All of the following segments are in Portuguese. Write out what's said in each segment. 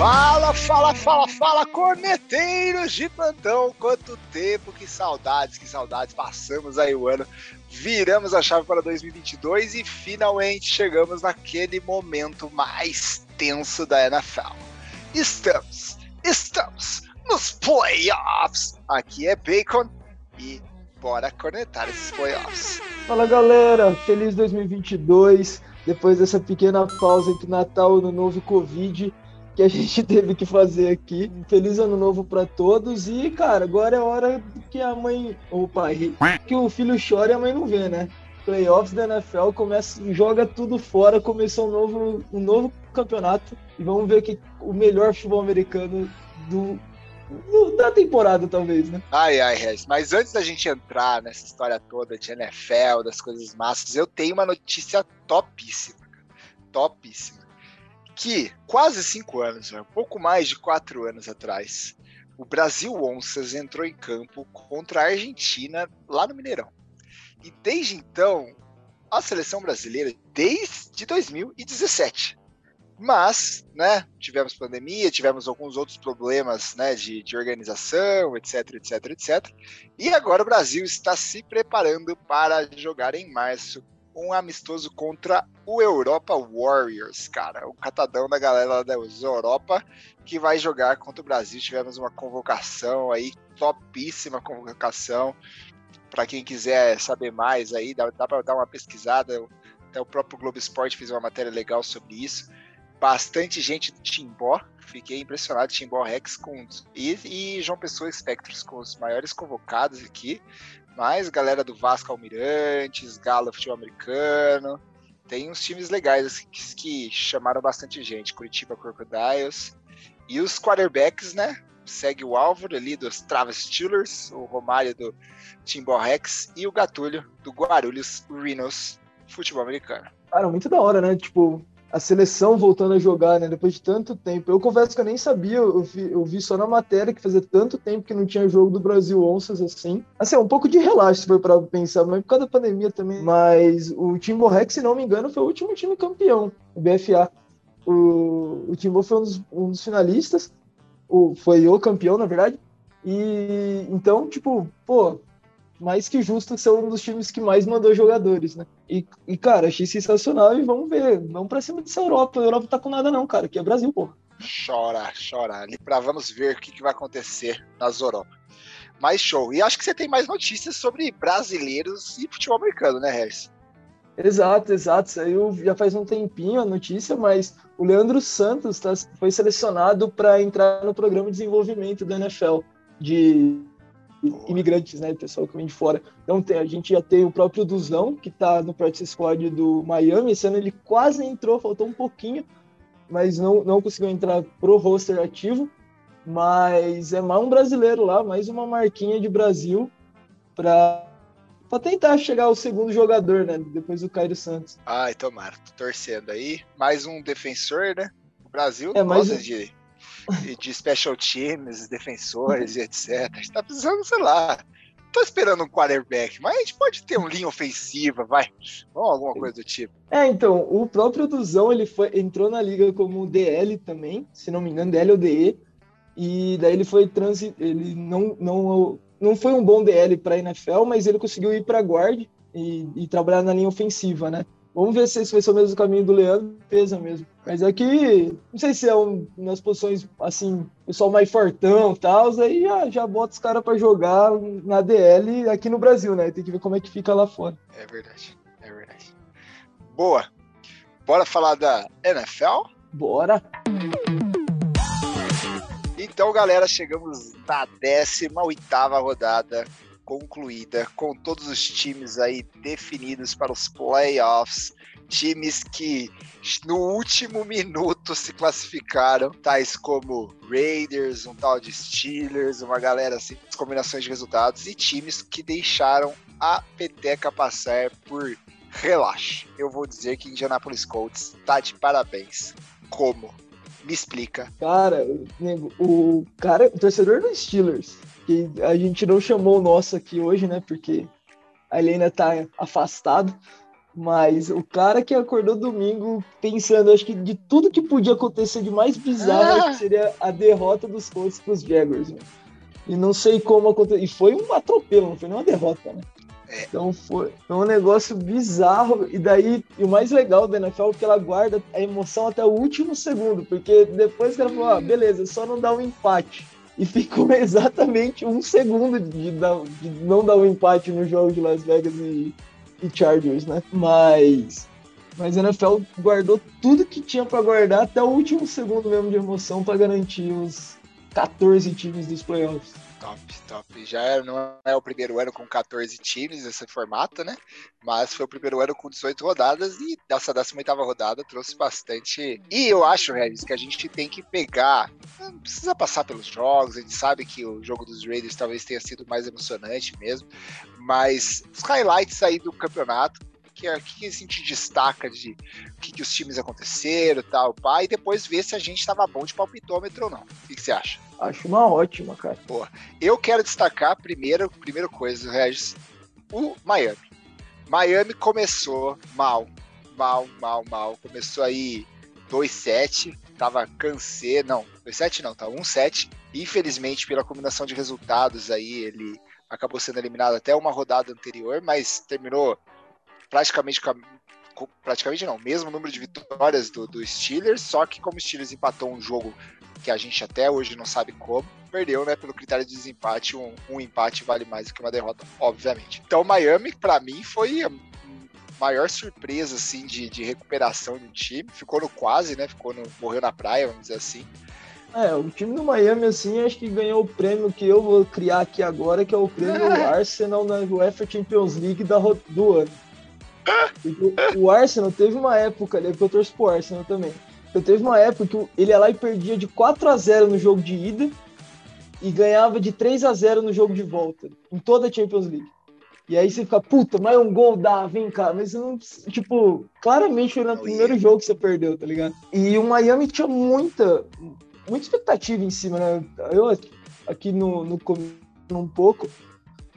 Fala, fala, fala, fala, corneteiros de plantão! Quanto tempo, que saudades, que saudades! Passamos aí o ano, viramos a chave para 2022 e finalmente chegamos naquele momento mais tenso da NFL. Estamos, estamos nos playoffs! Aqui é Bacon e bora cornetar esses playoffs. Fala galera, feliz 2022! Depois dessa pequena pausa entre Natal e Ano Novo e Covid, que a gente teve que fazer aqui. Feliz ano novo para todos e, cara, agora é hora que a mãe, o pai, que o filho chora e a mãe não vê, né? Playoffs da NFL começa, joga tudo fora, começou um novo, um novo campeonato e vamos ver que o melhor futebol americano do da temporada, talvez, né? Ai, ai, Regis. Mas antes da gente entrar nessa história toda de NFL, das coisas massas, eu tenho uma notícia topíssima. Topíssima que quase cinco anos, um pouco mais de quatro anos atrás, o Brasil Onças entrou em campo contra a Argentina lá no Mineirão. E desde então, a seleção brasileira, desde 2017. Mas, né, tivemos pandemia, tivemos alguns outros problemas, né, de, de organização, etc, etc, etc. E agora o Brasil está se preparando para jogar em março um amistoso contra o Europa Warriors, cara. O catadão da galera da Europa que vai jogar contra o Brasil. Tivemos uma convocação aí, topíssima convocação. Para quem quiser saber mais aí, dá, dá para dar uma pesquisada. Até o próprio Globo Esporte fez uma matéria legal sobre isso. Bastante gente do Timbó. Fiquei impressionado, Timbó Rex com, e, e João Pessoa Spectros com os maiores convocados aqui. Mas galera do Vasco Almirantes, Galo Futebol Americano, tem uns times legais assim, que, que, chamaram bastante gente. Curitiba Crocodiles. E os quarterbacks, né? Segue o Álvaro ali dos Travis Steelers, o Romário do Timbó Rex e o Gatulho do Guarulhos Rhinos Futebol Americano. Cara, muito da hora, né? Tipo, a seleção voltando a jogar, né? Depois de tanto tempo. Eu confesso que eu nem sabia, eu vi, eu vi só na matéria que fazia tanto tempo que não tinha jogo do Brasil Onças assim. Assim, é um pouco de relaxo for para pensar, mas por causa da pandemia também. Mas o Timbo Rex, se não me engano, foi o último time campeão, o BFA. O, o Timbo foi um dos, um dos finalistas, o, foi o campeão, na verdade. E então, tipo, pô, mais que justo ser um dos times que mais mandou jogadores, né? E, e, cara, achei sensacional e vamos ver. Vamos pra cima dessa Europa. A Europa tá com nada, não, cara. Aqui é Brasil, pô. Chora, chora. Ali pra vamos ver o que, que vai acontecer nas Europa. Mais show. E acho que você tem mais notícias sobre brasileiros e futebol americano, né, Harris? Exato, exato. Saiu já faz um tempinho a notícia, mas o Leandro Santos tá, foi selecionado para entrar no programa de desenvolvimento da NFL de imigrantes, né, pessoal que vem de fora. Então tem, a gente já tem o próprio Duzão, que está no practice squad do Miami, esse ano ele quase entrou, faltou um pouquinho, mas não, não conseguiu entrar pro roster ativo, mas é mais um brasileiro lá, mais uma marquinha de Brasil para para tentar chegar ao segundo jogador, né, depois do Cairo Santos. Ai, tomara, tô torcendo aí. Mais um defensor, né? O Brasil é, mais um... de de special teams, defensores e etc. A gente tá precisando, sei lá. Tô esperando um quarterback, mas a gente pode ter um linha ofensiva, vai. Ou alguma coisa do tipo. É, então, o próprio Duzão, ele foi, entrou na liga como DL também, se não me engano, DL ou DE. E daí ele foi transi ele não, não, não foi um bom DL para NFL, mas ele conseguiu ir para guard e, e trabalhar na linha ofensiva, né? Vamos ver se esse vai ser o mesmo caminho do Leandro, pesa mesmo. Mas aqui, não sei se é um, nas posições, assim, pessoal mais fortão e tal, aí já, já bota os caras para jogar na DL aqui no Brasil, né? Tem que ver como é que fica lá fora. É verdade, é verdade. Boa. Bora falar da NFL? Bora. Então, galera, chegamos na 18 rodada concluída, com todos os times aí definidos para os playoffs, times que no último minuto se classificaram, tais como Raiders, um tal de Steelers, uma galera assim, combinações de resultados, e times que deixaram a peteca passar por relaxe. Eu vou dizer que Indianapolis Colts tá de parabéns. Como? Me explica. Cara, o cara, o torcedor dos Steelers que a gente não chamou o nosso aqui hoje, né? Porque ele ainda tá afastado. Mas o cara que acordou domingo pensando, acho que de tudo que podia acontecer de mais bizarro, ah. seria a derrota dos Colts para os Jaguars. Né? E não sei como aconteceu. E foi um atropelo, não foi nem uma derrota, né? É. Então foi, foi, um negócio bizarro. E daí, e o mais legal da NFL é que ela guarda a emoção até o último segundo. Porque depois que ela falou, ah, beleza, só não dá um empate. E ficou exatamente um segundo de, dar, de não dar um empate no jogo de Las Vegas e, e Chargers, né? Mas. Mas a NFL guardou tudo que tinha para guardar até o último segundo mesmo de emoção para garantir os 14 times dos playoffs. Top, top. Já é, não é o primeiro ano com 14 times nesse formato, né? Mas foi o primeiro ano com 18 rodadas e dessa 18 rodada trouxe bastante. E eu acho, Regis, que a gente tem que pegar. Não precisa passar pelos jogos, a gente sabe que o jogo dos Raiders talvez tenha sido mais emocionante mesmo, mas os highlights aí do campeonato que, é, que a gente destaca de o que, que os times aconteceram tal, pá, e depois ver se a gente estava bom de palpitômetro ou não. O que, que você acha? Acho uma ótima, cara. Pô, eu quero destacar primeiro, primeira coisa, Regis, o Miami. Miami começou mal, mal, mal, mal. Começou aí 2-7, tava cansê, não, 2-7 não, tá 1-7. Infelizmente, pela combinação de resultados aí, ele acabou sendo eliminado até uma rodada anterior, mas terminou praticamente praticamente não, mesmo número de vitórias do, do Steelers, só que como o Steelers empatou um jogo que a gente até hoje não sabe como, perdeu, né, pelo critério de desempate, um, um empate vale mais do que uma derrota, obviamente. Então Miami, para mim, foi a maior surpresa, assim, de, de recuperação do time, ficou no quase, né, ficou no, morreu na praia, vamos dizer assim. É, o time do Miami, assim, acho que ganhou o prêmio que eu vou criar aqui agora, que é o prêmio Arsenal na UEFA Champions League da, do ano o Arsenal teve uma época ali, porque eu torço pro Arsenal também. Eu teve uma época que ele ia lá e perdia de 4 a 0 no jogo de ida e ganhava de 3 a 0 no jogo de volta, em toda a Champions League. E aí você fica, puta, mas um gol dá, vem cá. Mas não, tipo, claramente foi no primeiro jogo que você perdeu, tá ligado? E o Miami tinha muita, muita expectativa em cima, né? Eu aqui no, no um pouco,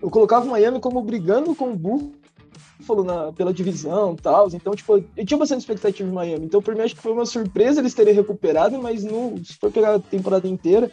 eu colocava o Miami como brigando com o Bull falou na, pela divisão e tal. Então, tipo, eu tinha bastante expectativa em Miami. Então, pra mim, acho que foi uma surpresa eles terem recuperado, mas no, se for pegar a temporada inteira,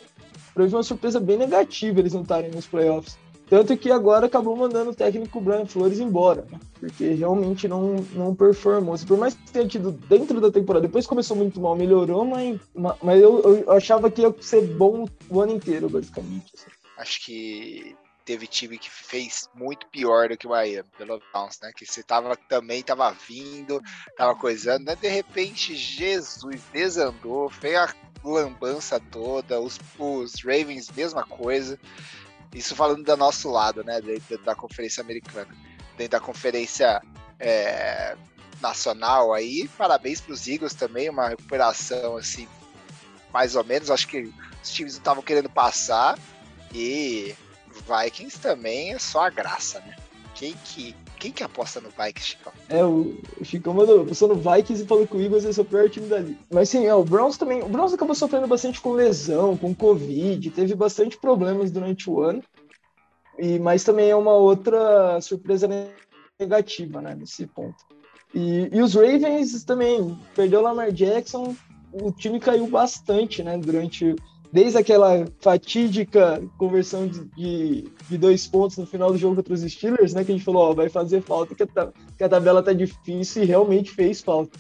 pra mim foi uma surpresa bem negativa eles não estarem nos playoffs. Tanto que agora acabou mandando o técnico Brian Flores embora, né? porque realmente não, não performou. Por mais que tenha tido dentro da temporada, depois começou muito mal, melhorou, mas, mas eu, eu achava que ia ser bom o ano inteiro, basicamente. Assim. Acho que teve time que fez muito pior do que o Miami, pelo menos, né? Que você tava também tava vindo, tava coisando, né? De repente, Jesus desandou, fez a lambança toda, os, os Ravens, mesma coisa. Isso falando do nosso lado, né? Dentro da Conferência Americana. Dentro da Conferência é, Nacional aí, parabéns para os Eagles também, uma recuperação assim, mais ou menos. Acho que os times não estavam querendo passar e Vikings também é só a graça, né? Quem que, quem que aposta no Vikings, Chicão? É, o, Chicão mandou, apostou no Vikings e falou que o Eagles é o pior time dali. Mas sim, é, o Browns também, o Browns acabou sofrendo bastante com lesão, com Covid, teve bastante problemas durante o ano, e, mas também é uma outra surpresa negativa, né, nesse ponto. E, e os Ravens também, perdeu o Lamar Jackson, o time caiu bastante, né, durante desde aquela fatídica conversão de, de, de, dois pontos no final do jogo contra os Steelers, né? Que a gente falou, ó, vai fazer falta, que a, que a tabela tá difícil e realmente fez falta.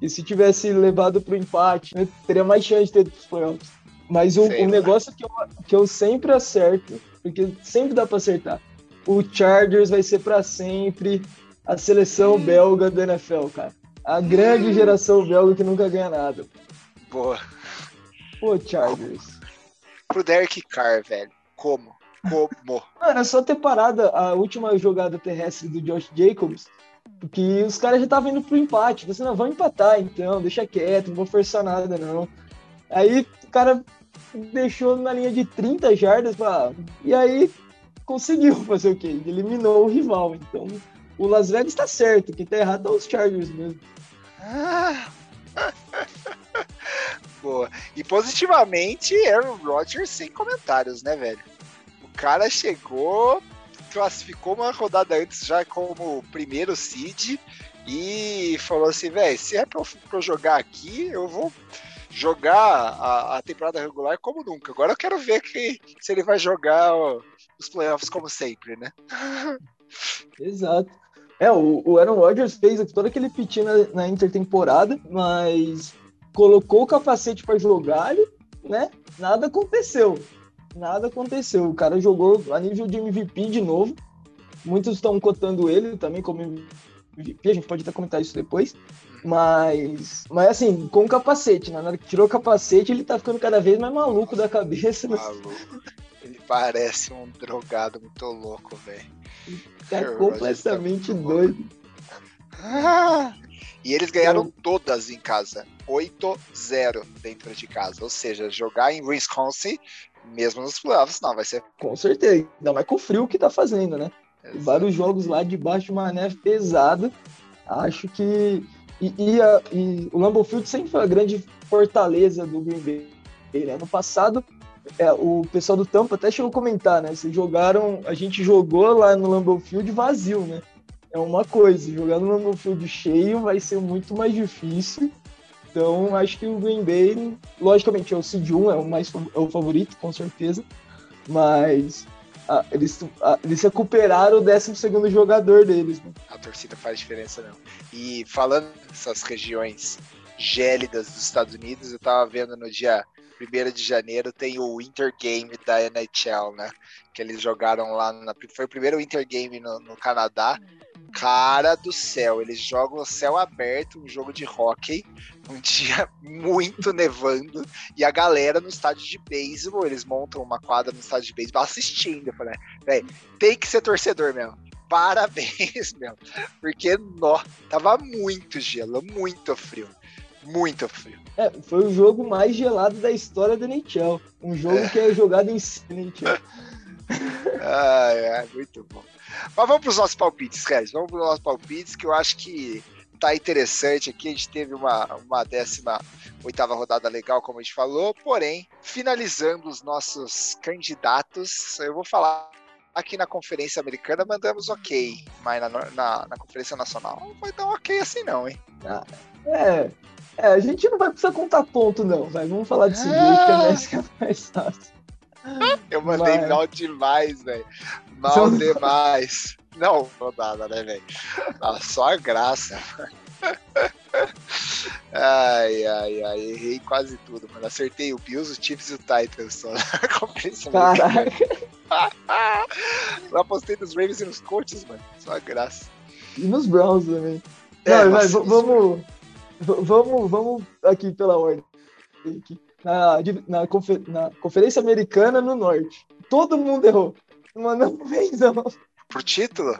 E se tivesse levado pro empate, né, teria mais chance de ter os playoffs. Mas o, o negócio que eu, que eu sempre acerto, porque sempre dá para acertar, o Chargers vai ser para sempre a seleção hum. belga do NFL, cara. A grande hum. geração belga que nunca ganha nada. Boa. Pô, Chargers. Pro Derek Carr, velho. Como? Como? Mano, é só ter parado a última jogada terrestre do Josh Jacobs, porque os caras já estavam indo pro empate. Você não, vão empatar então, deixa quieto, não vou forçar nada não. Aí o cara deixou na linha de 30 jardas pra... e aí conseguiu fazer o quê? Eliminou o rival. Então o Las Vegas tá certo, quem tá errado é os Chargers mesmo. Ah. Boa. E positivamente, Aaron Rodgers sem comentários, né, velho? O cara chegou, classificou uma rodada antes já como primeiro seed e falou assim, velho, se é pra eu, pra eu jogar aqui, eu vou jogar a, a, temporada regular como nunca. Agora eu quero ver que, se ele vai jogar ó, os playoffs como sempre, né? Exato. É, o, Aaron Rodgers fez todo aquele piti na, na intertemporada, mas colocou o capacete para jogar, né? Nada aconteceu. Nada aconteceu. O cara jogou a nível de MVP de novo. Muitos estão cotando ele também como MVP. A gente pode até comentar isso depois. Mas, mas assim, com o capacete, né? Na hora que tirou o capacete, ele tá ficando cada vez mais maluco da cabeça. Né? Maluco. Ele parece um drogado muito louco, velho. Tá completamente doido. e eles ganharam todas em casa. 8-0 dentro de casa. Ou seja, jogar em Wisconsin, mesmo nos playoffs, não, vai ser. Com certeza. Ainda mais com o frio que tá fazendo, né? Exato. Vários jogos lá debaixo de uma neve pesada. Acho que. E, e, a, e o Lambeau Field sempre foi a grande fortaleza do Green Bay. Né? Ano passado, é, o pessoal do Tampa até chegou a comentar, né? Vocês jogaram, a gente jogou lá no Lambeau Field vazio, né? É uma coisa, jogar no Field cheio vai ser muito mais difícil. Então, acho que o Green Bay, logicamente, é o Seed 1, é o mais é o favorito, com certeza. Mas eles, eles recuperaram o 12 jogador deles. Né? A torcida faz diferença, não. E falando dessas regiões gélidas dos Estados Unidos, eu tava vendo no dia 1 de janeiro tem o Winter Game da NHL, né? Que eles jogaram lá, na, foi o primeiro Winter Game no, no Canadá. Cara do céu, eles jogam o céu aberto, um jogo de hockey, um dia muito nevando, e a galera no estádio de beisebol, eles montam uma quadra no estádio de beisebol assistindo. Eu falei, velho, tem que ser torcedor mesmo parabéns, meu. Porque, nó, tava muito gelo, muito frio. Muito frio. É, foi o jogo mais gelado da história da NHL. Um jogo é. que é jogado em NHL. ah, é, muito bom. Mas vamos para os nossos palpites, Regis. Vamos para os nossos palpites, que eu acho que tá interessante aqui. A gente teve uma, uma décima oitava rodada legal, como a gente falou. Porém, finalizando os nossos candidatos, eu vou falar aqui na Conferência Americana mandamos ok, mas na, na, na Conferência Nacional não foi tão ok assim não, hein? Ah, é, é, a gente não vai precisar contar ponto, não, vai. Vamos falar de seguinte, ah. que é mais fácil. Eu mandei Mas... mal demais, velho. Mal demais. Não, não nada, né, velho? Só a graça. Ai, ai, ai, errei quase tudo, mano. Acertei o Bills, o Chiefs e o Titans só Caraca. Eu apostei nos Ravens e nos Colts, mano. Só a graça. E nos Browns também. É, Não, vai, vamos, vamos, vamos aqui pela ordem. Na, na, confer, na Conferência Americana no Norte. Todo mundo errou. Mandou benzão. Por título?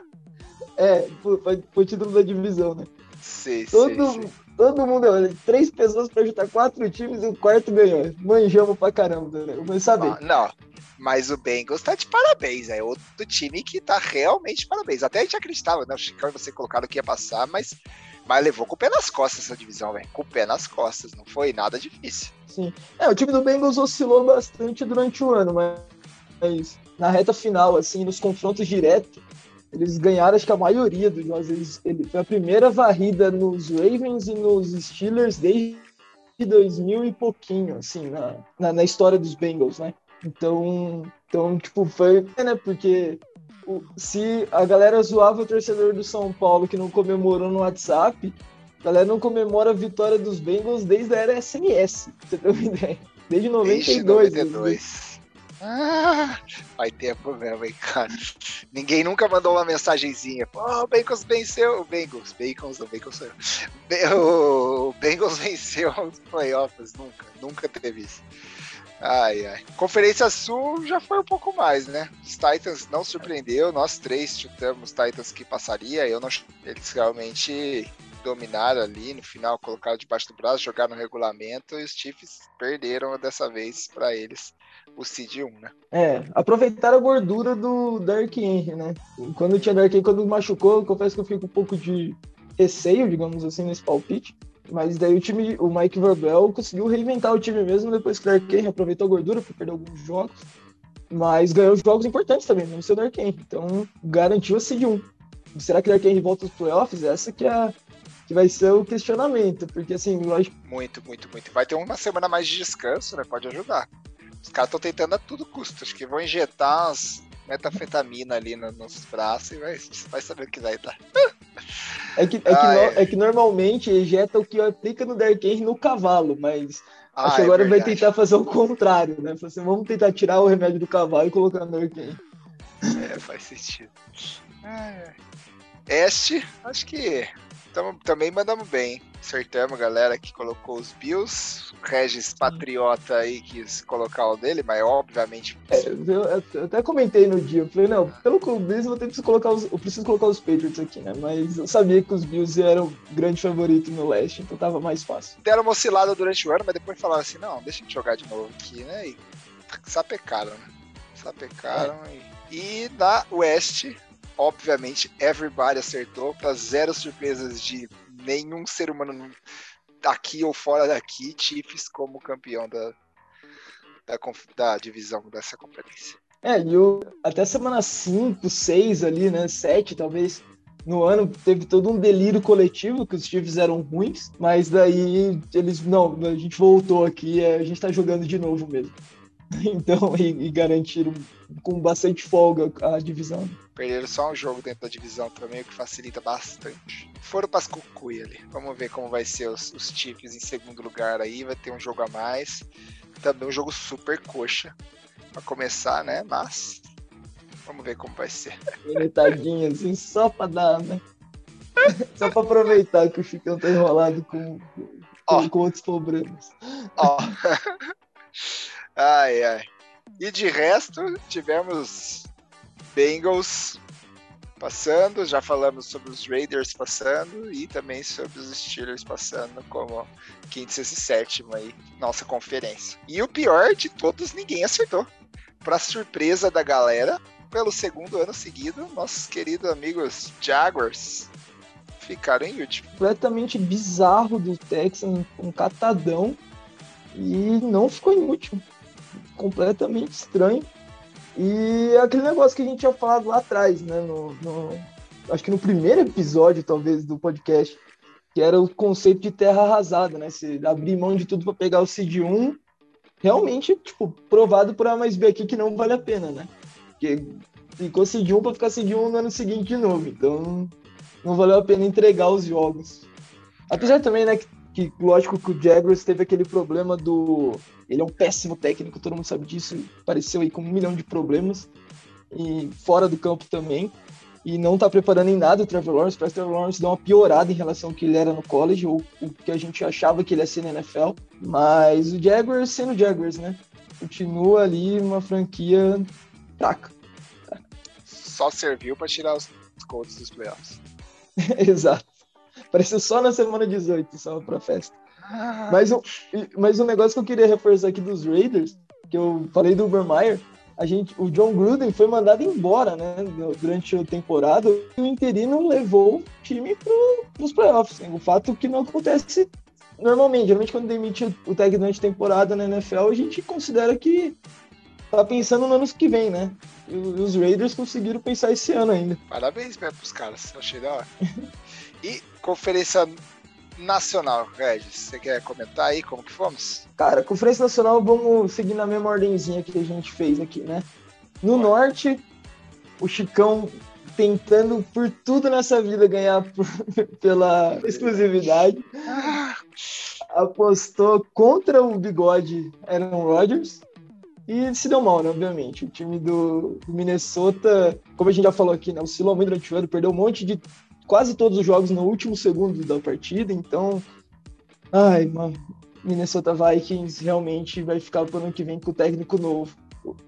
É, por, por título da divisão, né? Sim, todo, todo mundo errou. Três pessoas pra juntar quatro times e o quarto ganhou. Manjamos pra caramba, né? Eu vou saber. Ah, não, mas o Bengals tá de parabéns, é outro time que tá realmente de parabéns. Até a gente acreditava, né? O Chicago você colocado que ia passar, mas mas levou com o pé nas costas essa divisão, velho. Com o pé nas costas. Não foi nada difícil. Sim. É, o time do Bengals oscilou bastante durante o ano, mas na reta final, assim, nos confrontos diretos, eles ganharam, acho que a maioria dos jogos. Eles, ele, foi a primeira varrida nos Ravens e nos Steelers desde 2000 e pouquinho, assim, na, na, na história dos Bengals, né? Então, então tipo, foi, né? Porque se a galera zoava o torcedor do São Paulo que não comemorou no WhatsApp, a galera não comemora a vitória dos Bengals desde a era SMS, você tem uma ideia? Desde 92. Desde 92. Ah, faz tempo mesmo, hein, cara. Ninguém nunca mandou uma mensagenzinha. Oh, o Bengals venceu. O Bengals, Bacons, o Bacons sou eu. O Bengals venceu os playoffs. Nunca, nunca teve isso. Ai, ai. Conferência Sul já foi um pouco mais, né? Os Titans não surpreendeu, nós três chutamos Titans que passaria, eu não eles realmente dominaram ali no final, colocaram debaixo do braço, jogaram no regulamento e os Chiefs perderam dessa vez para eles o Seed 1, né? É, aproveitaram a gordura do Dark Henry, né? Quando tinha Dark Henry, quando machucou, confesso que eu fico um pouco de receio, digamos assim, nesse palpite. Mas daí o time, o Mike Vrabel conseguiu reinventar o time mesmo depois que o Dark Henry aproveitou a gordura para perder alguns jogos. Mas ganhou jogos importantes também, não seu Dark Henry. Então garantiu a seed 1. Será que o Dark Henry volta aos playoffs? Essa que é a, que vai ser o questionamento, porque assim, lógico. Muito, muito, muito. Vai ter uma semana mais de descanso, né? Pode ajudar. Os caras estão tentando a todo custo. Acho que vão injetar as metafetamina ali no, nos braços e vai, vai saber o que vai dar. É que, é, que no, é que normalmente injeta o que aplica no Dark Age no cavalo, mas ah, acho que é agora vai tentar fazer o contrário, né? Assim, vamos tentar tirar o remédio do cavalo e colocar no Dark Age. É, faz sentido. Este, acho que tamo, também mandamos bem. Acertamos, galera, que colocou os Bills. Regis Patriota aí quis colocar o dele, mas obviamente. É, eu, eu, até comentei no dia, eu falei, não, pelo clubismo eu, tenho que colocar os, eu preciso colocar os Patriots aqui, né? Mas eu sabia que os Bills eram o grande favorito no leste, então tava mais fácil. Deram uma oscilada durante o ano, mas depois falaram assim, não, deixa eu jogar de novo aqui, né? E sapecaram, né? Sapecaram é. e. E na West, obviamente, everybody acertou, para zero surpresas de nenhum ser humano aqui ou fora daqui, Chiefs como campeão da, da, da divisão dessa conferência. É, e o, até semana 5, 6 ali, né, 7 talvez, no ano teve todo um delírio coletivo que os Chiefs eram ruins, mas daí eles, não, a gente voltou aqui, a gente tá jogando de novo mesmo. Então, e, e garantiram com bastante folga a divisão. Perderam só um jogo dentro da divisão também, o que facilita bastante. Foram para as cucuia ali. Vamos ver como vai ser os, os Chiefs em segundo lugar aí. Vai ter um jogo a mais. Também um jogo super coxa. Para começar, né? Mas vamos ver como vai ser. Deitadinho assim, só para dar, né? Só para aproveitar que o Chicão tá enrolado com, com, com outros problemas. Ó. ai, ai. E de resto, tivemos Bengals passando, já falamos sobre os Raiders passando e também sobre os Steelers passando como quinto, sexto e sétimo aí, nossa conferência. E o pior de todos, ninguém acertou. Para surpresa da galera, pelo segundo ano seguido, nossos queridos amigos Jaguars ficaram em último. Completamente bizarro do Texans, um catadão, e não ficou em último. Completamente estranho. E aquele negócio que a gente tinha falado lá atrás, né? No, no, acho que no primeiro episódio, talvez, do podcast, que era o conceito de terra arrasada, né? Se abrir mão de tudo para pegar o Cid 1, realmente, tipo, provado por A mais B aqui que não vale a pena, né? Porque ficou Cid 1 para ficar Cid 1 no ano seguinte de novo, então não valeu a pena entregar os jogos. Apesar também, né, que, que lógico que o Jaguars teve aquele problema do ele é um péssimo técnico, todo mundo sabe disso. Apareceu aí com um milhão de problemas. E fora do campo também. E não tá preparando em nada o Trevor Lawrence. Parece que o Trevor Lawrence deu uma piorada em relação ao que ele era no college, ou o que a gente achava que ele ia ser na NFL. Mas o Jaguars sendo Jaguars, né? Continua ali uma franquia fraca. Só serviu para tirar os Colts dos playoffs. Exato. Apareceu só na semana 18, só pra festa. Mas, o, mas um negócio que eu queria reforçar aqui dos Raiders, que eu falei do Ubermeyer, a gente, o John Gruden foi mandado embora, né, durante a temporada, e o interino levou o time para os playoffs. O fato que não acontece normalmente, geralmente quando demite o técnico durante a temporada na NFL, a gente considera que tá pensando no ano que vem, né? E os Raiders conseguiram pensar esse ano ainda. Parabéns mesmo pros caras, achei da hora. e conferência Nacional, Regis, você quer comentar aí como que fomos? Cara, Conferência Nacional, vamos seguir na mesma ordenzinha que a gente fez aqui, né? No. Norte, o Chicão tentando por tudo nessa vida ganhar por, pela exclusividade. Apostou contra o bigode Aaron Rodgers e se deu mal, né? Obviamente. O time do, do Minnesota, como a gente já falou aqui, né? Oscilou muito durante o ano, perdeu um monte de quase todos os jogos no último segundo da partida, então. Ai, mano. Minnesota Vikings realmente vai ficar pro ano que vem com o técnico novo,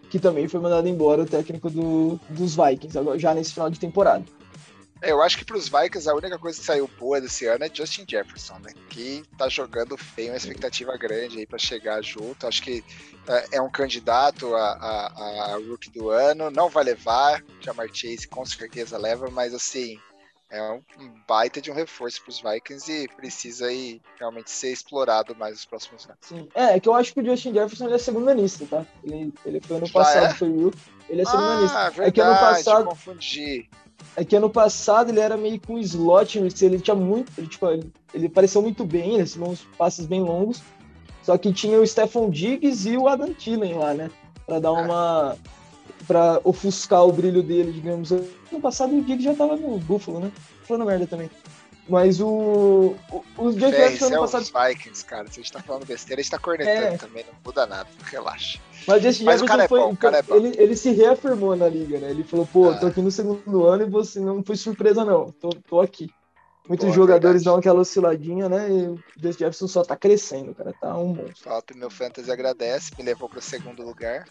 que também foi mandado embora, o técnico do, dos Vikings, agora, já nesse final de temporada. É, eu acho que para os Vikings a única coisa que saiu boa desse ano é Justin Jefferson, né? Que tá jogando bem, uma expectativa grande aí para chegar junto. Acho que é, é um candidato a, a, a, rookie do ano, não vai levar. Jamar Chase com certeza leva, mas assim, é um baita de um reforço para os Vikings e precisa aí realmente ser explorado mais nos próximos anos. Sim. É, é que eu acho que o Justin Jefferson é segundanista, tá? Ele, ele foi ano passado, é? foi o ele é segundanista. Ah, verdade, é que ano passado, confundi. é que ano passado ele era meio com slot, ele tinha muito, ele, tipo, ele, ele pareceu muito bem, ele recebeu uns passes bem longos, só que tinha o Stephon Diggs e o Adam Thielen lá, né? Pra dar uma para ofuscar o brilho dele, digamos. No passado o Diggs já tava no Buffalo, né? Falando merda também. Mas o. o os Jeff Fé, isso é ano os passado. Vikings, cara. Se a gente tá falando besteira, a gente tá cornetando É. também, não muda nada, relaxa. Mas o Justin Mas o Jefferson cara é foi. bom, o cara é bom. Ele, ele se reafirmou na liga, né? Ele falou, pô, Ah. tô aqui no segundo ano e você não foi surpresa, não. Tô, tô aqui. Muitos Boa, jogadores verdade. dão aquela osciladinha, né? E o Justin Jefferson só tá crescendo, cara. Tá um monstro. Falta meu fantasy agradece, me levou pro segundo lugar.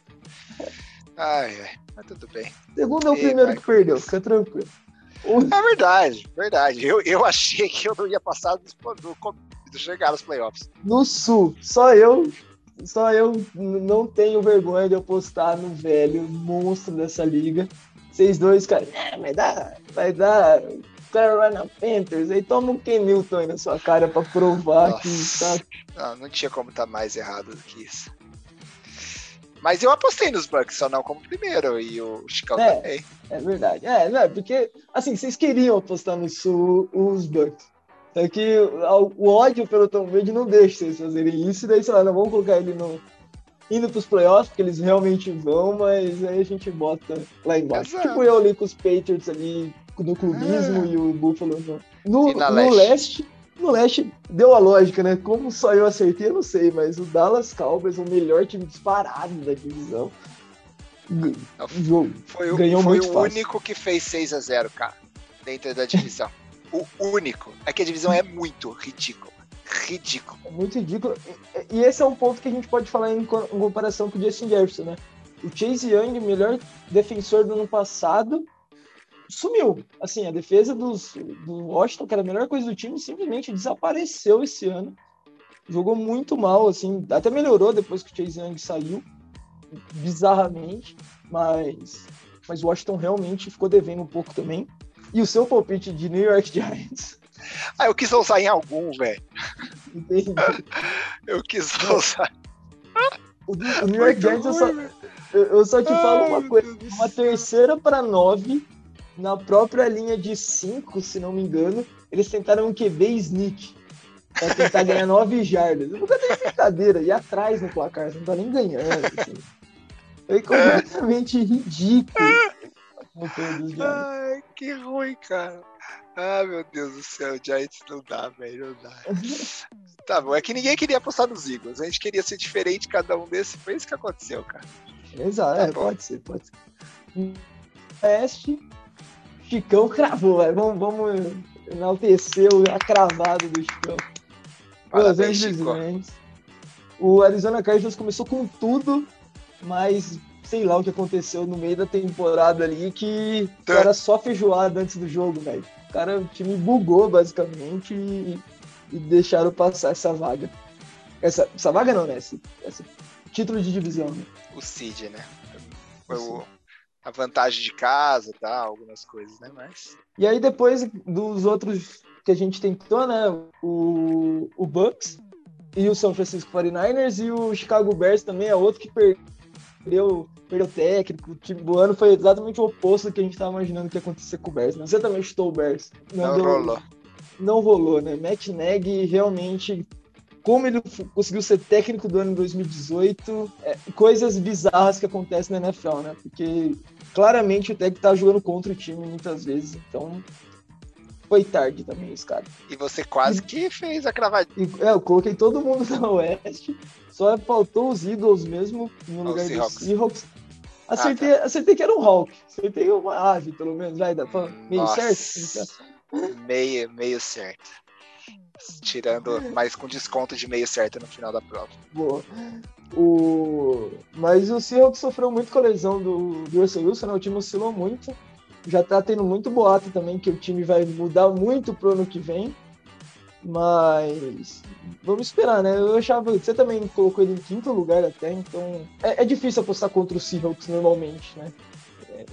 Ai, ai, mas tudo bem. Segundo é o Ei, primeiro vai, que perdeu, fica tranquilo. É verdade, verdade. Eu, eu achei que eu não ia passar do, do, do chegar nos playoffs. No Sul, só eu, só eu não tenho vergonha de apostar no velho monstro dessa liga. Vocês dois, cara, "É, vai dar, vai dar Carolina Panthers, aí toma um Ken Newton aí na sua cara pra provar que Nossa. tá. Não, não tinha como estar mais errado do que isso. Mas eu apostei nos Bucks, só não como primeiro, e o Chicago É. também. É verdade. É, não, porque, assim, vocês queriam apostar no Sul os Bucks. Só que o, ódio pelo Tom Brady não deixa vocês fazerem isso, e daí, sei lá, não vamos colocar ele no, indo pros playoffs, porque eles realmente vão, mas aí a gente bota lá embaixo. Exato. Tipo eu ali com os Patriots ali no clubismo e o Buffalo no, no leste? leste. No leste deu a lógica, né? Como só eu acertei, eu não sei, mas o Dallas Cowboys, o melhor time disparado da divisão. Foi, o- Ganhou foi muito o fácil. único que fez 6 a 0 cara, dentro da divisão. o único. É que a divisão é muito ridícula. Ridículo. É muito ridículo. E, e esse é um ponto que a gente pode falar em, co- em comparação com o Justin Jefferson, né? O Chase Young, melhor defensor do ano passado, sumiu. Assim, a defesa dos, do Washington, que era a melhor coisa do time, simplesmente desapareceu esse ano. Jogou muito mal, assim, até melhorou depois que o Chase Young saiu, bizarramente, mas, mas o Washington realmente ficou devendo um pouco também. E o seu palpite de New York Giants, Ah, eu quis usar em algum, velho. entende? Eu quis usar. O, o New York Giants, eu só, eu, eu só te falo Ai, uma meu coisa. Uma terceira para nove, na própria linha de cinco, se não me engano, eles tentaram um QB sneak. Pra tentar ganhar nove jardas. Eu nunca tenho brincadeira. E atrás no placar, você não tá nem ganhando. Assim. Foi completamente ridículo. Ai, que ruim, cara. Ah, meu Deus do céu, Giants não dá, velho, não dá. Tá bom, é que ninguém queria apostar nos Eagles. A gente queria ser diferente cada um desses. Foi isso que aconteceu, cara. Exato, Tá é, pode ser, pode ser. Oeste, Chicão cravou, velho. Vamos, vamos enaltecer o- a cravada do Chicão. Los Parabéns, Angeles Chico. Rams. O Arizona Cardinals começou com tudo, mas sei lá o que aconteceu no meio da temporada ali, que Tá. era só feijoada antes do jogo, velho. O cara, o time bugou basicamente e, e deixaram passar essa vaga. Essa, essa vaga não, né? Esse, esse título de divisão, né? O Cid, né? Foi o- a vantagem de casa e tal, algumas coisas, né? Mas. E aí depois dos outros que a gente tentou, né? O, o Bucks e o São Francisco 49ers e o Chicago Bears também é outro que perdeu, perdeu técnico. O time do ano foi exatamente o oposto do que a gente estava imaginando que ia acontecer com o Bears. né? Você também chutou o Bears. Não, deu- rolou. Não rolou, né? Matt Nagy realmente... Como ele conseguiu ser técnico do ano 2018, é, coisas bizarras que acontecem na NFL, né? Porque claramente o técnico tá jogando contra o time muitas vezes, então foi tarde também esse cara. E você quase que fez a cravadinha. É, eu coloquei todo mundo na Oeste, só faltou os Eagles mesmo no Ah, lugar os dos Seahawks. Seahawks. Acertei, acertei que era um Hawk, acertei uma ave, pelo menos, vai, pra, meio Nossa. certo? Meio, meio certo. Tirando, mas com desconto de meio certo no final da prova. Boa. O... Mas o Seahawks sofreu muito com a lesão do, do Russell Wilson, né? o time oscilou muito. Já tá tendo muito boato também que o time vai mudar muito pro ano que vem. Mas vamos esperar, né? Eu achava. Você também colocou ele em quinto lugar até, então. É, é difícil apostar contra o Seahawks normalmente, né?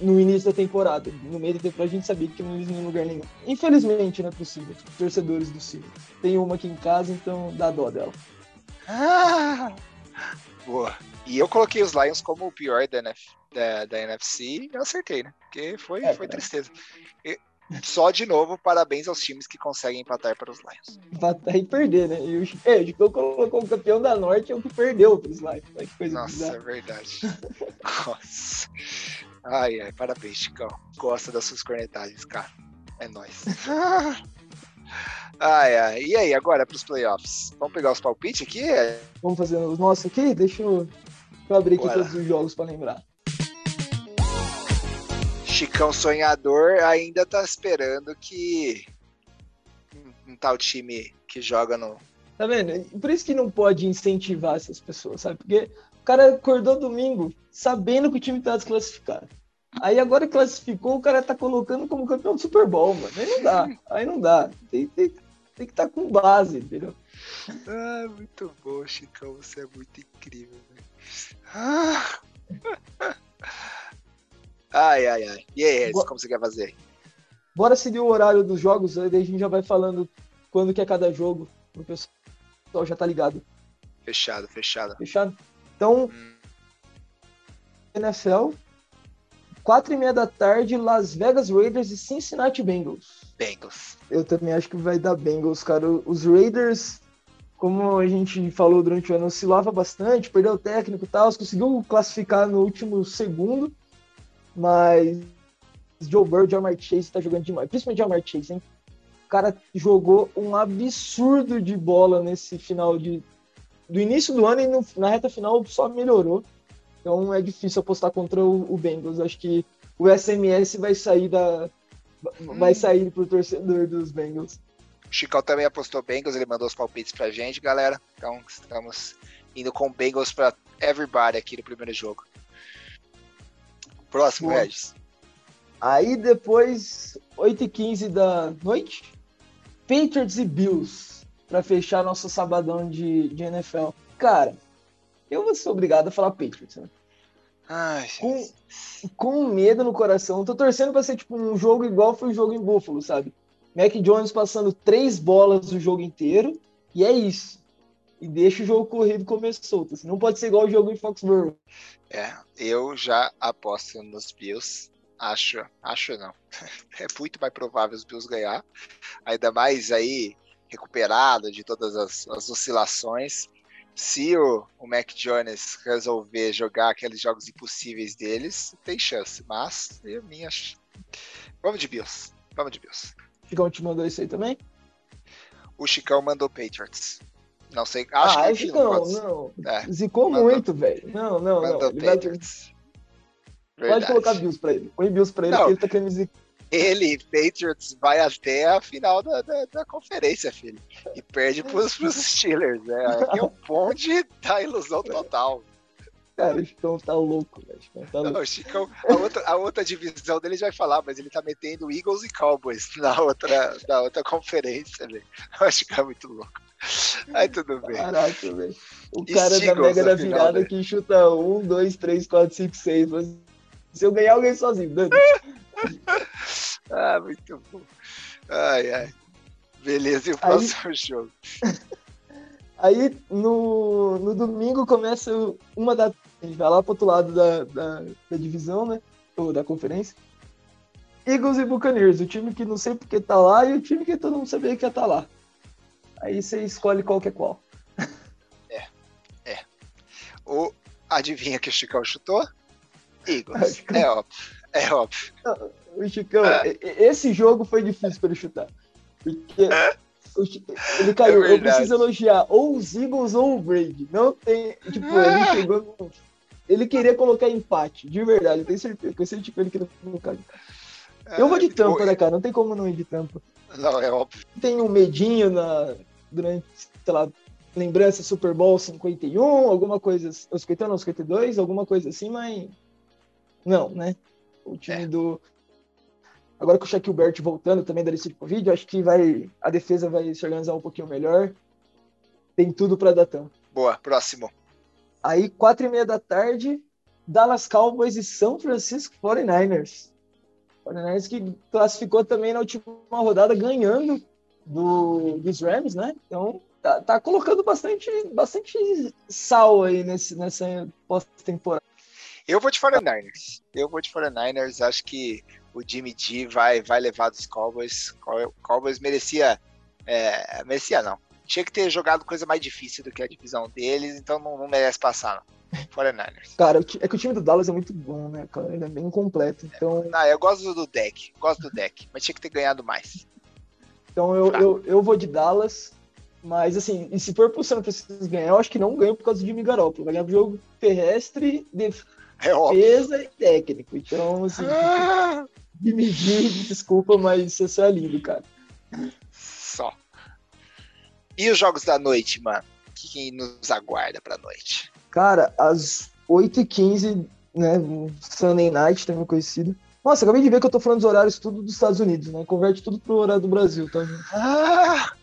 No início da temporada. No meio da temporada a gente sabia que não ia em lugar nenhum. Infelizmente, não é possível. Torcedores do Ciro. Tem uma aqui em casa, então dá dó dela. Ah! Boa. E eu coloquei os Lions como o pior da, NF, da, da NFC e eu acertei, né? Porque foi, é, foi tristeza. E, só de novo, parabéns aos times que conseguem empatar para os Lions. Empatar e perder, né? E o, é, o Chicão colocou o campeão da Norte é o que perdeu para os Lions. Nossa, bizarra. é verdade. Nossa. Ai, ai, parabéns, Chicão. Gosta das suas cornetagens, cara. É nóis. ai, ai. E aí, agora para os playoffs? Vamos pegar os palpites aqui? Vamos fazer os nossos aqui? Deixa eu, eu abrir aqui Bora. todos os jogos para lembrar. Chicão sonhador ainda tá esperando que um tal time que joga no. Tá vendo? Por isso que não pode incentivar essas pessoas, sabe? Porque o cara acordou domingo sabendo que o time tá desclassificado. Aí agora classificou, o cara tá colocando como campeão do Super Bowl, mano. Aí não dá. Aí não dá. Tem, tem, tem que estar tá com base, entendeu? Ah, muito bom, Chicão. Você é muito incrível, velho. Ah. Ai, ai, ai. E aí, como você quer fazer? Bora seguir o horário dos jogos, aí a gente já vai falando quando que é cada jogo. O pessoal já tá ligado. Fechado, fechado. Fechado? Então. NFL, quatro e meia da tarde, Las Vegas Raiders e Cincinnati Bengals. Bengals. Eu também acho que vai dar Bengals, cara. Os Raiders, como a gente falou durante o ano, oscilava bastante, perdeu o técnico e tal, conseguiu classificar no último segundo. Mas Joe Burrow, Jamar Chase tá jogando demais. Principalmente Jamar Chase, hein? O cara jogou um absurdo de bola nesse final de. Do início do ano e no, na reta final só melhorou. Então é difícil apostar contra o, o Bengals. Acho que o SMS vai sair da. Vai hum. sair pro torcedor dos Bengals. O Chicão também apostou Bengals, ele mandou os palpites pra gente, galera. Então estamos indo com Bengals pra everybody aqui no primeiro jogo. Próximo, Regis. Aí depois, 8h15 da noite, Patriots e Bills, para fechar nosso sabadão de, de NFL. Cara, eu vou ser obrigado a falar Patriots, né? Ai, com, com medo no coração. Tô torcendo pra ser tipo um jogo igual foi o jogo em Buffalo, sabe? Mac Jones passando três bolas o jogo inteiro, e é isso e deixa o jogo corrido comer solto. Assim. Não pode ser igual o jogo em Foxborough. É, eu já aposto nos Bills. Acho, acho não. É muito mais provável os Bills ganhar. Ainda mais aí recuperado de todas as, as oscilações. Se o, o Mac Jones resolver jogar aqueles jogos impossíveis deles, tem chance. Mas eu minha. Vamos de Bills. Vamos de Bills. Chicão te mandou isso aí também? O Chicão mandou Patriots. Não sei. Acho ah, que não, não. É. Zicou Mandou. muito, velho. Não, não, Mandou não. Vai... Pode colocar Bills pra ele. Põe Bills pra ele, não. que ele tá querendo zicar. Ele, Patriots, vai até a final da, da, da conferência, filho. E perde pros, pros Steelers, né? Aqui é o ponte da ilusão total. Cara, o Chicão tá louco, velho. Tá Não, o Chicão, a outra, a outra divisão dele já vai falar, mas ele tá metendo Eagles e Cowboys na outra, na outra conferência, velho. O Chicão é muito louco. Aí tudo bem. Caraca, velho. O cara da Mega da virada que chuta um, dois, três, quatro, cinco, seis. Mas se eu ganhar, eu ganho sozinho. ah, muito bom. Ai, ai. Beleza, e o Aí... jogo? Aí no, no domingo começa uma da. A gente vai lá pro outro lado da, da, da divisão, né? Ou da conferência. Eagles e Buccaneers, o time que não sei porque tá lá e o time que todo mundo sabia que ia estar tá lá. Aí você escolhe qual que é qual. É, é. O adivinha que o Chicão chutou? É óbvio. É óbvio. O Chicão, é. esse jogo foi difícil para ele chutar. Porque é. ele caiu. É eu preciso elogiar ou os Eagles ou o Brady. Não tem. Tipo, ele chegou. No, ele queria colocar empate, de verdade. Eu tenho certeza. Eu senti com ele que não caiu. Eu vou de é, tampa, né, cara? Não tem como não ir de tampa. Não, é óbvio. Tem um medinho na, durante, sei lá, lembrança Super Bowl 51, alguma coisa, 51 ou 52, alguma coisa assim, mas não, né? O time é. do Agora com o Shaquille Bert voltando também da lista de Covid, acho que vai a defesa vai se organizar um pouquinho melhor. Tem tudo para dar. Boa, próximo. Aí, quatro e meia da tarde, Dallas Cowboys e São Francisco 49ers. 49ers que classificou também na última rodada ganhando do, dos Rams, né? Então tá, tá colocando bastante, bastante sal aí nesse, nessa pós-temporada. Eu vou de 49ers. Eu vou de 49ers. Acho que o Jimmy G vai, vai levar dos Cowboys. Cowboys merecia. É, merecia não. Tinha que ter jogado coisa mais difícil do que a divisão deles, então não, não merece passar, não. 49ers. Cara, é que o time do Dallas é muito bom, né, cara? Ele é bem completo. Então... Não, eu gosto do deck. Gosto do deck. Mas tinha que ter ganhado mais. Então eu, eu, eu vou de Dallas. Mas assim, e se for pro San Francisco ganhar, eu acho que não ganho por causa de Jimmy Garoppolo. Vai ganhar o jogo terrestre, defesa é e técnico. Então, assim, ah! Jimmy G, desculpa, mas você é lindo, cara. Só. E os jogos da noite, mano? O que, que nos aguarda pra noite? Cara, às 8h15, né? Sunday Night, também conhecido. Nossa, acabei de ver que eu tô falando dos horários tudo dos Estados Unidos, né? Converte tudo pro horário do Brasil, tá? Ah!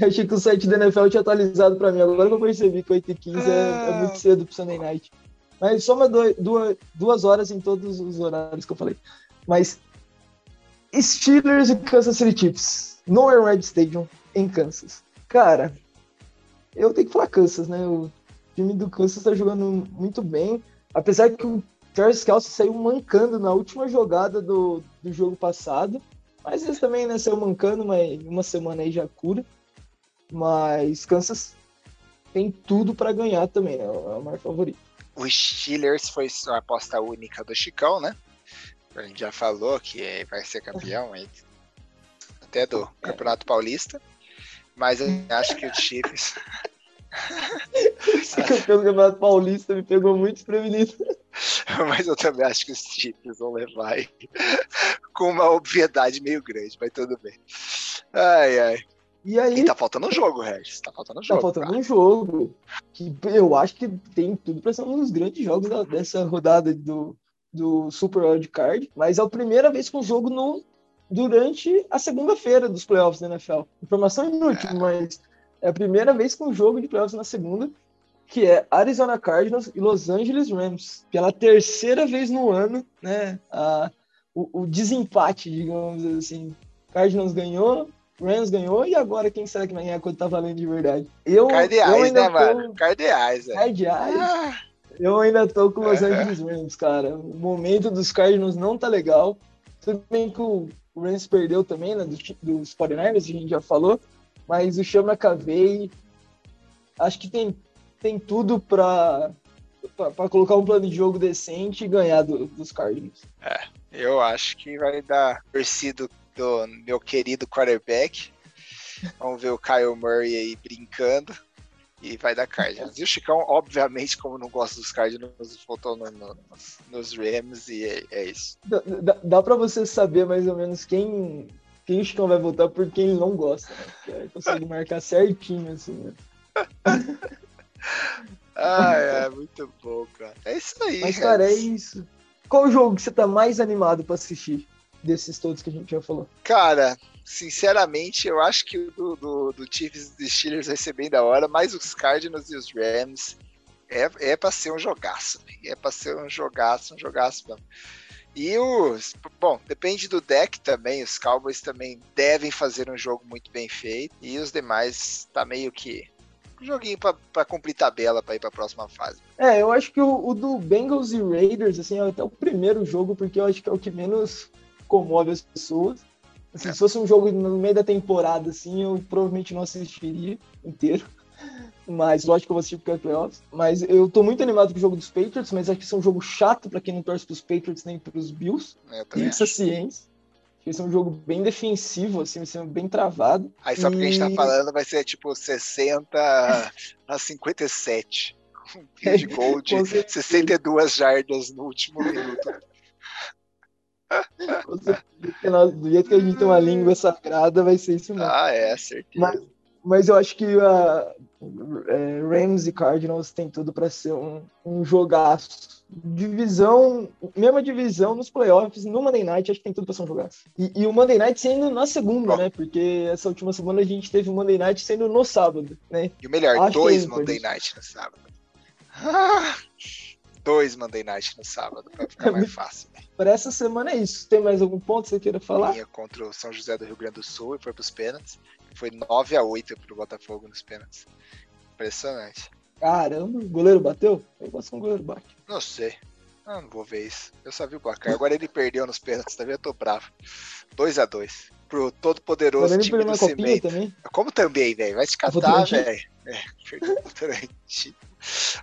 Eu achei que o site da NFL tinha atualizado pra mim. Agora que eu percebi que 8h15 ah! é, é, muito cedo pro Sunday Night. Mas soma dois, duas, duas horas em todos os horários que eu falei. Mas Steelers e Kansas City Chiefs. No Red Stadium, em Kansas. Cara, eu tenho que falar Kansas, né? O time do Kansas tá jogando muito bem. Apesar que o Travis Kelsey saiu mancando na última jogada do, do jogo passado. Mas eles também, né, saiu mancando, mas uma semana aí já cura. Mas Kansas tem tudo para ganhar também, né? É o maior favorito. O Steelers foi a aposta única do Chicão, né? A gente já falou que vai ser campeão aí, até do é. Campeonato Paulista. Mas eu acho que o Chiefs. Esse campeão do Campeonato Paulista me pegou muito desprevenido. Mas eu também acho que os Chiefs vão levar aí, com uma obviedade meio grande, mas tudo bem. Ai, ai. E aí. E tá faltando um jogo, Regis. Tá faltando um tá jogo. Tá faltando cara. um jogo. Que eu acho que tem tudo pra ser um dos grandes jogos da, dessa rodada do, do Super Wild Card. Mas é a primeira vez com o jogo no, durante a segunda-feira dos playoffs da NFL. Informação inútil, é. mas é a primeira vez com o jogo de playoffs na segunda, que é Arizona Cardinals e Los Angeles Rams. Pela terceira vez no ano, né? A, o, o desempate, digamos assim. Cardinals ganhou, Rams ganhou e agora quem será que vai ganhar quando tá valendo de verdade? Eu, Cardeais, eu ainda né, tô... mano? Cardeais, é. Cardeais. Ah. Eu ainda tô com Los Angeles Rams, cara. O momento dos Cardinals não tá legal. Tudo bem que o Rams perdeu também, né? Dos, dos 49ers, a gente já falou. Mas o Chama Cavei, acho que tem, tem tudo para para colocar um plano de jogo decente e ganhar do, dos Cardinals. É, eu acho que vai dar torcido do meu querido quarterback. Vamos ver o Kyle Murray aí brincando. E vai dar Cardinals. E o Chicão, obviamente, como não gosta dos Cardinals, voltou no, no, nos Rams e é, é isso. Dá, dá, dá pra você saber mais ou menos quem, quem o Chicão vai votar por quem ele não gosta. Né? consegue marcar certinho, assim, né? ah, é, muito bom, cara. É isso aí. Mas, cara, é isso. Qual jogo que você tá mais animado pra assistir? Desses todos que a gente já falou. Cara, sinceramente, eu acho que o do, do, do Chiefs e Steelers vai ser bem da hora, mas os Cardinals e os Rams é, é pra ser um jogaço. É pra ser um jogaço, um jogaço mesmo. E os. Bom, depende do deck também. Os Cowboys também devem fazer um jogo muito bem feito. E os demais tá meio que. Um joguinho para cumprir tabela para ir para a próxima fase. É, eu acho que o, o, do Bengals e Raiders assim, é até o primeiro jogo, porque eu acho que é o que menos comove as pessoas. Assim, é. Se fosse um jogo no meio da temporada, assim, eu provavelmente não assistiria inteiro. Mas lógico que eu vou assistir porque é playoffs. Mas eu tô muito animado com o jogo dos Patriots, mas acho que isso é um jogo chato para quem não torce pros Patriots nem pros Bills. Isso é ciência. Esse é um jogo bem defensivo, assim, vai ser bem travado. Aí só e... porque a gente tá falando vai ser tipo 60 a 57. Um de gol de 62 jardas no último minuto. Do jeito que a gente tem uma língua sagrada, vai ser isso mesmo. Ah, é, certeza. Mas, mas eu acho que a é, Rams e Cardinals tem tudo para ser um, um jogaço. Divisão, mesma divisão nos playoffs, no Monday Night, acho que tem tudo para ser um jogaço. E, e, o Monday Night sendo na segunda, oh. né? Porque essa última semana a gente teve o Monday Night sendo no sábado, né? E o melhor, acho dois Monday Night no sábado. dois Monday Night no sábado, pra ficar mais fácil. Para essa semana é isso. Tem mais algum ponto que você queira falar? Linha contra o São José do Rio Grande do Sul e foi pros pênaltis. Foi 9 a 8 pro Botafogo nos pênaltis. Impressionante. Caramba, o goleiro bateu? Eu gosto que o goleiro bate. Não sei. Ah, não vou ver isso. Eu só vi o placar. Agora ele perdeu nos pênaltis, tá vendo? Eu tô bravo. 2 a 2 Pro todo poderoso Também time do Cimento. também? Como também, velho? Vai te catar, velho. É, perdeu Votorantim.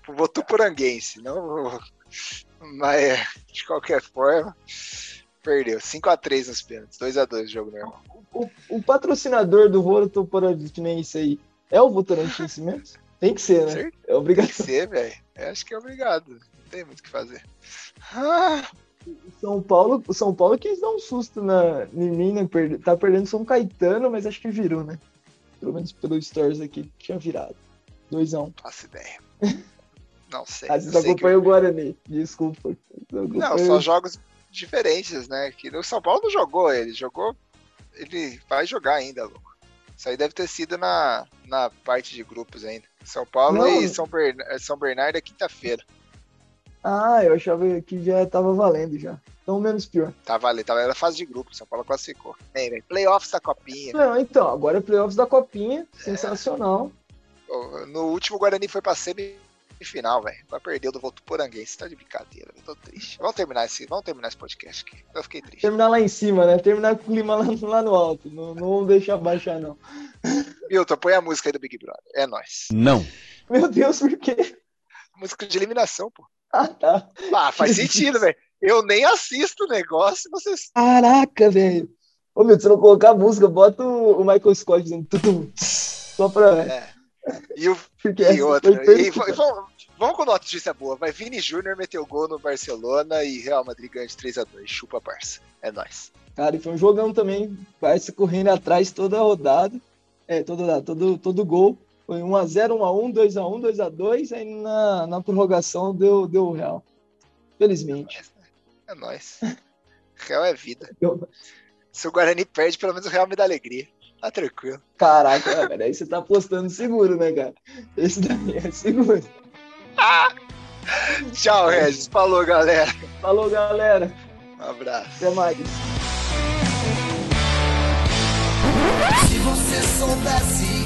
Pro Votuporanguense, não. Mas, é, de qualquer forma, perdeu. 5x3 nos pênaltis. 2x2 o jogo normal. O, o patrocinador do Votorantinense aí é o Votorantinense mesmo? Tem que ser, né? Certo? É Tem que ser, velho. Acho que é obrigado. Não tem muito o que fazer. Ah, O São Paulo, o São Paulo quis dar um susto na, em mim, né? Perde- tá perdendo São Caetano, mas acho que virou, né? Pelo menos pelo Stories aqui, tinha virado. 2x1. Um. faço ideia. Não sei. Ah, você sei que- acompanha o Guarani. Desculpa. Não, só jogos diferentes, né? Que o São Paulo não jogou, ele jogou. Ele vai jogar ainda, louco. Isso aí deve ter sido na, na parte de grupos ainda. São Paulo Não. e São, Berna- São Bernardo é quinta-feira. Ah, eu achava que já tava valendo já. Então menos pior. Tava ali, tava na fase de grupo, São Paulo classificou. É, velho, playoffs da Copinha. Não, então, agora é playoffs da Copinha. Sensacional. O- No último, o Guarani foi pra semifinal, velho. Vai perder do Votuporanguense. Tá de brincadeira, eu tô triste. Vamos terminar esse, vamos terminar esse podcast aqui. Eu fiquei triste. Terminar lá em cima, né? Terminar com o clima lá, lá no alto. Não, não deixar baixar, não. Milton, põe a música aí do Big Brother. É nóis. Não. Meu Deus, por quê? Música de eliminação, pô. Ah, tá. Ah, faz sentido, velho. Eu nem assisto o negócio, vocês. Caraca, velho. Ô, meu, se não colocar a música, bota o, o Michael Scott dizendo tudo. Só pra. É. E, o, Porque e outra. E, vamos, com notícia boa. Vai Vini Júnior meteu gol no Barcelona e Real Madrid ganha de 3x2. Chupa, parça. É nóis. Cara, e foi um jogão também. Vai se correndo atrás toda a rodada. É, rodada, todo, todo gol. Foi 1x0, 1x1, 2x1, 2x2. Aí na, na prorrogação deu, deu o Real. Felizmente. É nóis. Real é vida. Se o Guarani perde, pelo menos o Real me dá alegria. Tá tranquilo. Caraca, velho, aí você tá apostando seguro, né, cara? Esse daí é seguro. Tchau, Regis. Falou, galera. Falou, galera. Um abraço. Até mais. Se você soubesse